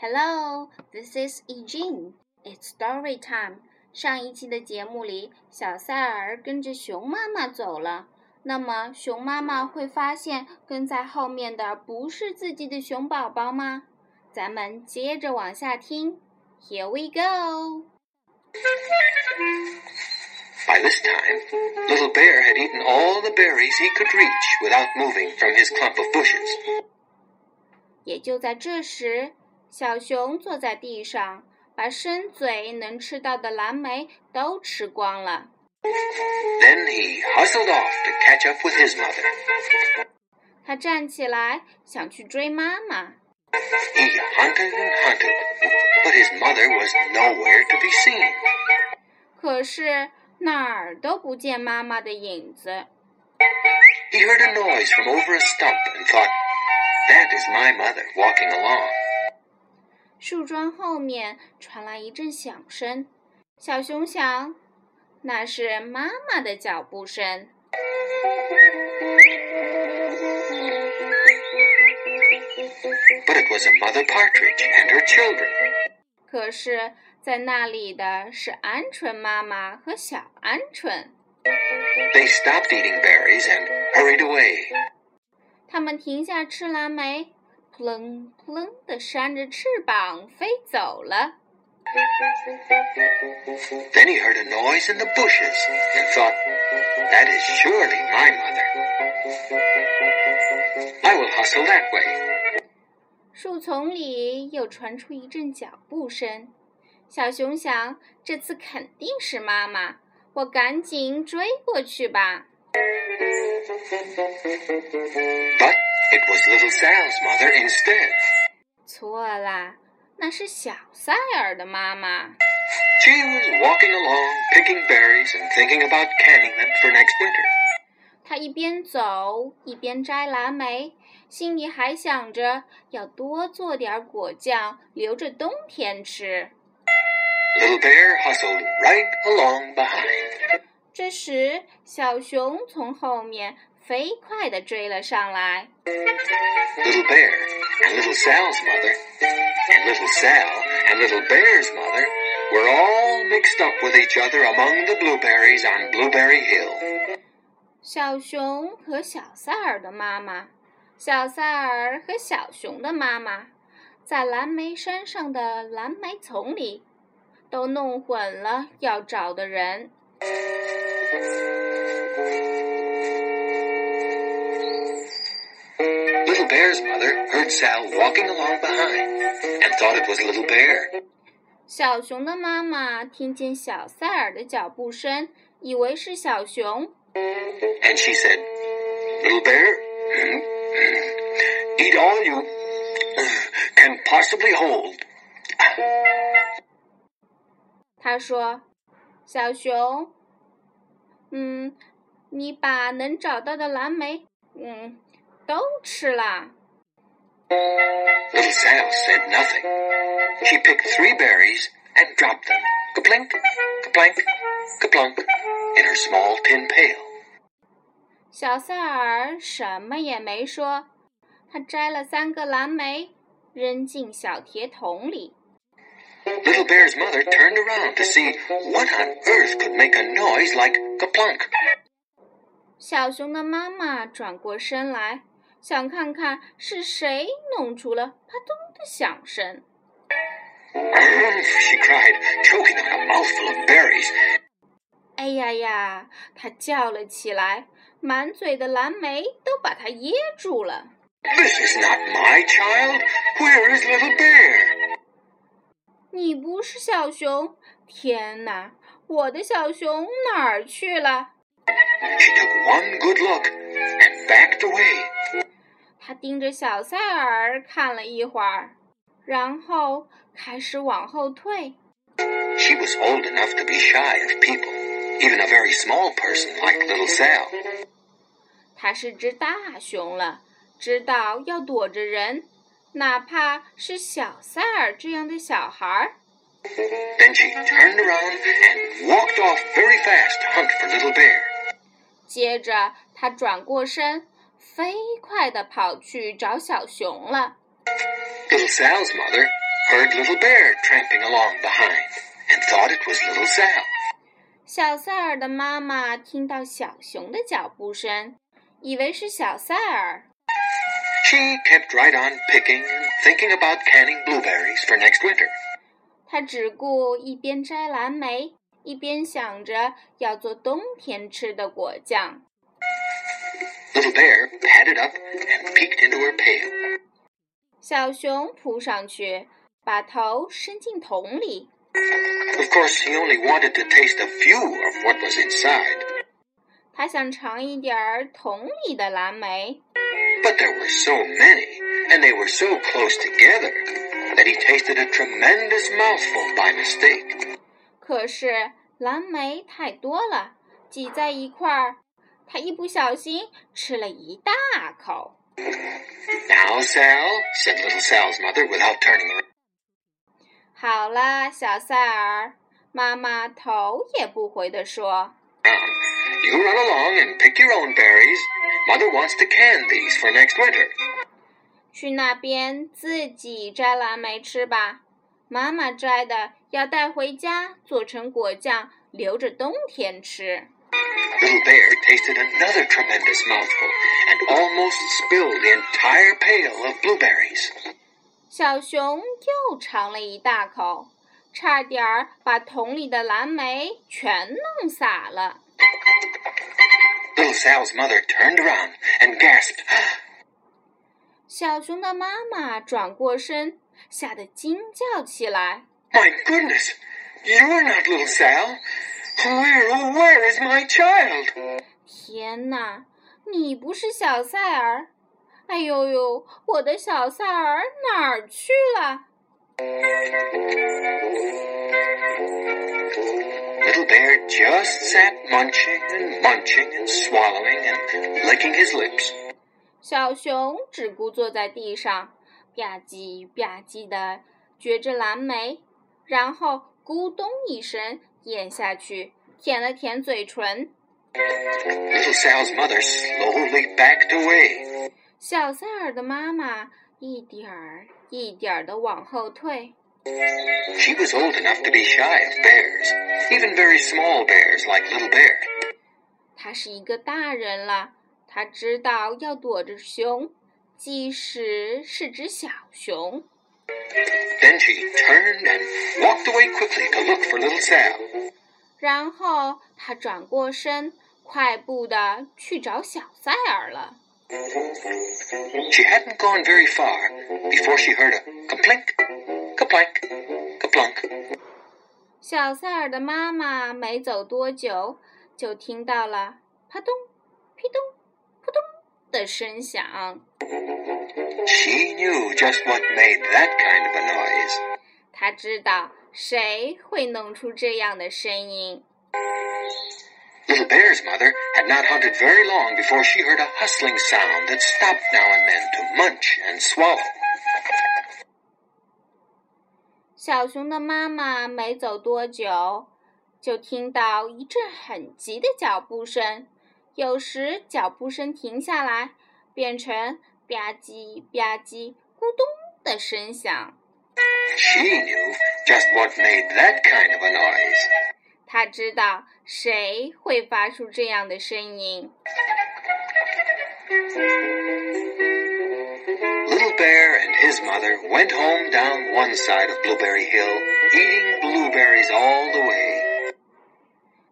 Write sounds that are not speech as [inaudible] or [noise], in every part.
Hello, this is Eugene. It's story time. 上一期的节目里，小塞尔跟着熊妈妈走了。那么，熊妈妈会发现跟在后面的不是自己的熊宝宝吗？咱们接着往下听。Here we go. By this time, Little Bear had eaten all the berries he could reach without moving from his clump of bushes. 也就在这时， 小熊坐在地上，把伸嘴能吃到的蓝莓都吃光了。Then he hustled off to catch up with his mother. 他站起来想去追妈妈。He hunted and hunted, but his mother was nowhere to be seen. 可是哪儿都不见妈妈的影子。 He heard a noise from over a stump and thought, That is my mother walking along. 树桩后面传来一阵响声，小熊想，那是妈妈的脚步声。But it was a mother partridge and her children. 可是，在那里的是鹌鹑妈妈和小鹌鹑，They stopped eating berries and hurried away. 他们停下吃蓝莓，扑棱扑棱地扇着翅膀飞走了。Then he heard a noise in the bushes and thought, That is surely my mother. I will hustle that way. 树丛里又传出一阵脚步声，小熊想，这次肯定是妈妈，我赶紧追过去吧。But it was little Sal's mother instead. 错啦，那是小塞尔的妈妈。 She was walking along, picking berries and thinking about canning them for next winter. 她一边走一边摘蓝莓，心里还想着要多做点果酱，留着冬天吃。 Little Bear hustled right along behind. 这时，小熊从后面 飞快地追了上来。Little Bear and little Sal's mother, and little Sal and little Bear's mother were all mixed up with each other among the blueberries on Blueberry Hill. 小熊和小塞尔的妈妈，小塞尔和小熊的妈妈，在蓝莓山上的蓝莓丛里，都弄混了要找的人。Bear's mother heard Sal walking along behind and thought it was Little Bear. 小熊的妈妈听见小塞尔的脚步声，以为是小熊， And she said, Little Bear, eat all you can possibly hold. [laughs] 她说：“小熊，嗯，你把能找到的蓝莓，嗯， 都吃了。” Little Sal said nothing. She picked three berries and dropped them, kaplink, kaplank, kaplunk, in her small tin pail. 小塞尔什么也没说，他摘了三个蓝莓，扔进小铁桶里。 Little Bear's mother turned around to see what on earth could make a noise like kaplunk. 小熊的妈妈转过身来， 想看看是谁弄出了啪咚的响声。she cried, choking on a mouthful of berries. 哎呀呀！她叫了起来，满嘴的蓝莓都把她噎住了。This is not my child. Where is Little Bear? 你不是小熊？天哪！我的小熊哪儿去了？She took one good look and backed away. 他盯着小塞尔看了一会儿，然后开始往后退。 She was old enough to be shy of people, even a very small person like Little Sal. 它是只大熊了，知道要躲着人，哪怕是小塞尔这样的小孩儿。 Then she turned around and walked off very fast to hunt for Little Bear. 接着，他转过身， 飞快地跑去找小熊了。Little Sal's mother heard Little Bear tramping along behind and thought it was Little Sal. 小塞尔的妈妈听到小熊的脚步声，以为是小塞尔。She kept right on picking and thinking about canning blueberries for next winter. 她只顾一边摘蓝莓，一边想着要做冬天吃的果酱。Little Bear padded up and peeked into her pail. 小熊扑上去，把头伸进桶里。Of course, he only wanted to taste a few of what was inside. 他想尝一点儿桶里的蓝莓。But there were so many, and they were so close together, that he tasted a tremendous mouthful by mistake. 可是蓝莓太多了，挤在一块儿， 他一不小心吃了一大口。Now, Sal, said little Sal's mother without turning around. 好了，小塞尔，妈妈头也不回地说 You run along and pick your own berries. Mother wants to can these for next winter.：“ 去那边自己摘蓝莓吃吧，妈妈摘的要带回家做成果酱，留着冬天吃。” Little Bear tasted another tremendous mouthful and almost spilled the entire pail of blueberries. 小熊又尝了一大口，差点儿把桶里的蓝莓全弄洒了。 Little Sal's mother turned around and gasped, [gasps] 小熊的妈妈转过身，吓得惊叫起来。 My goodness, you're not little Sal. Where, oh, where is my child? 天哪，你不是小塞尔？哎呦呦，我的小塞尔哪儿去了？ Little Bear just sat munching and munching and swallowing and licking his lips. 小熊只顾坐在地上，吧唧吧唧的嚼着蓝莓，然后咕咚一声 咽下去，舔了舔嘴唇。Little Sal's mother slowly backed away. 小塞尔的妈妈一点儿一点儿的往后退。She was old enough to be shy of bears, even very small bears like Little Bear. 她是一个大人了，她知道要躲着熊，即使是只小熊。Then she turned and walked away quickly to look for little Sal. 然后她转过身，快步的去找小塞尔了。 She hadn't gone very far before she heard a kaplink, kaplank, kaplunk. 小塞尔的妈妈没走多久，就听到了啪咚、噼咚、扑咚的声响。 She knew just what made that kind of a noise. 她知道谁会弄出这样的声音。 Little Bear's mother had not hunted very long before she heard a hustling sound that stopped now and then to munch and swallow. 小熊的妈妈没走多久，就听到一阵很急的脚步声，有时脚步声停下来，变成 吧唧吧唧、咕咚的声响。She knew just what made that kind of a noise. 她知道谁会发出这样的声音。Little Bear and his mother went home down one side of Blueberry Hill, eating blueberries all the way.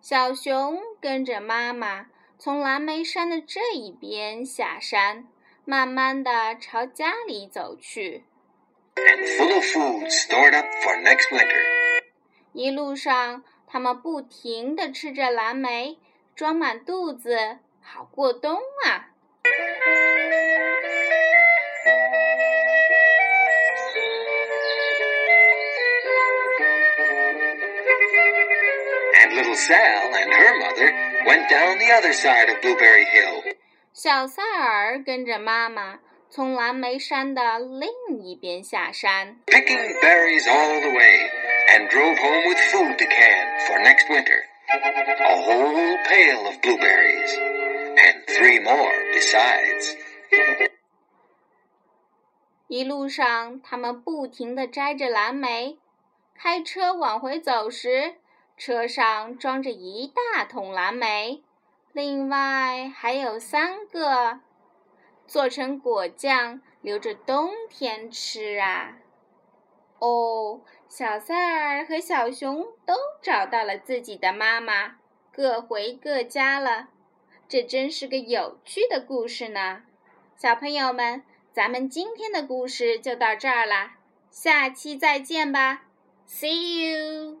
小熊跟着妈妈从蓝莓山的这一边下山，慢慢的朝家里走去。and full of food stored up for next winter. 一路上，他们不停地吃着蓝莓，装满肚子，好过冬啊！And little Sal and her mother went down the other side of Blueberry Hill. 小塞尔跟着妈妈从蓝莓山的另一边下山，picking berries all the way, and drove home with food to can for next winter. A whole pail of blueberries, and three more besides. 一路上，他们不停地摘着蓝莓。开车往回走时，车上装着一大桶蓝莓，另外还有三个做成果酱，留着冬天吃啊。哦，小塞尔和小熊都找到了自己的妈妈，各回各家了。这真是个有趣的故事呢，小朋友们。咱们今天的故事就到这儿啦，下期再见吧，See you。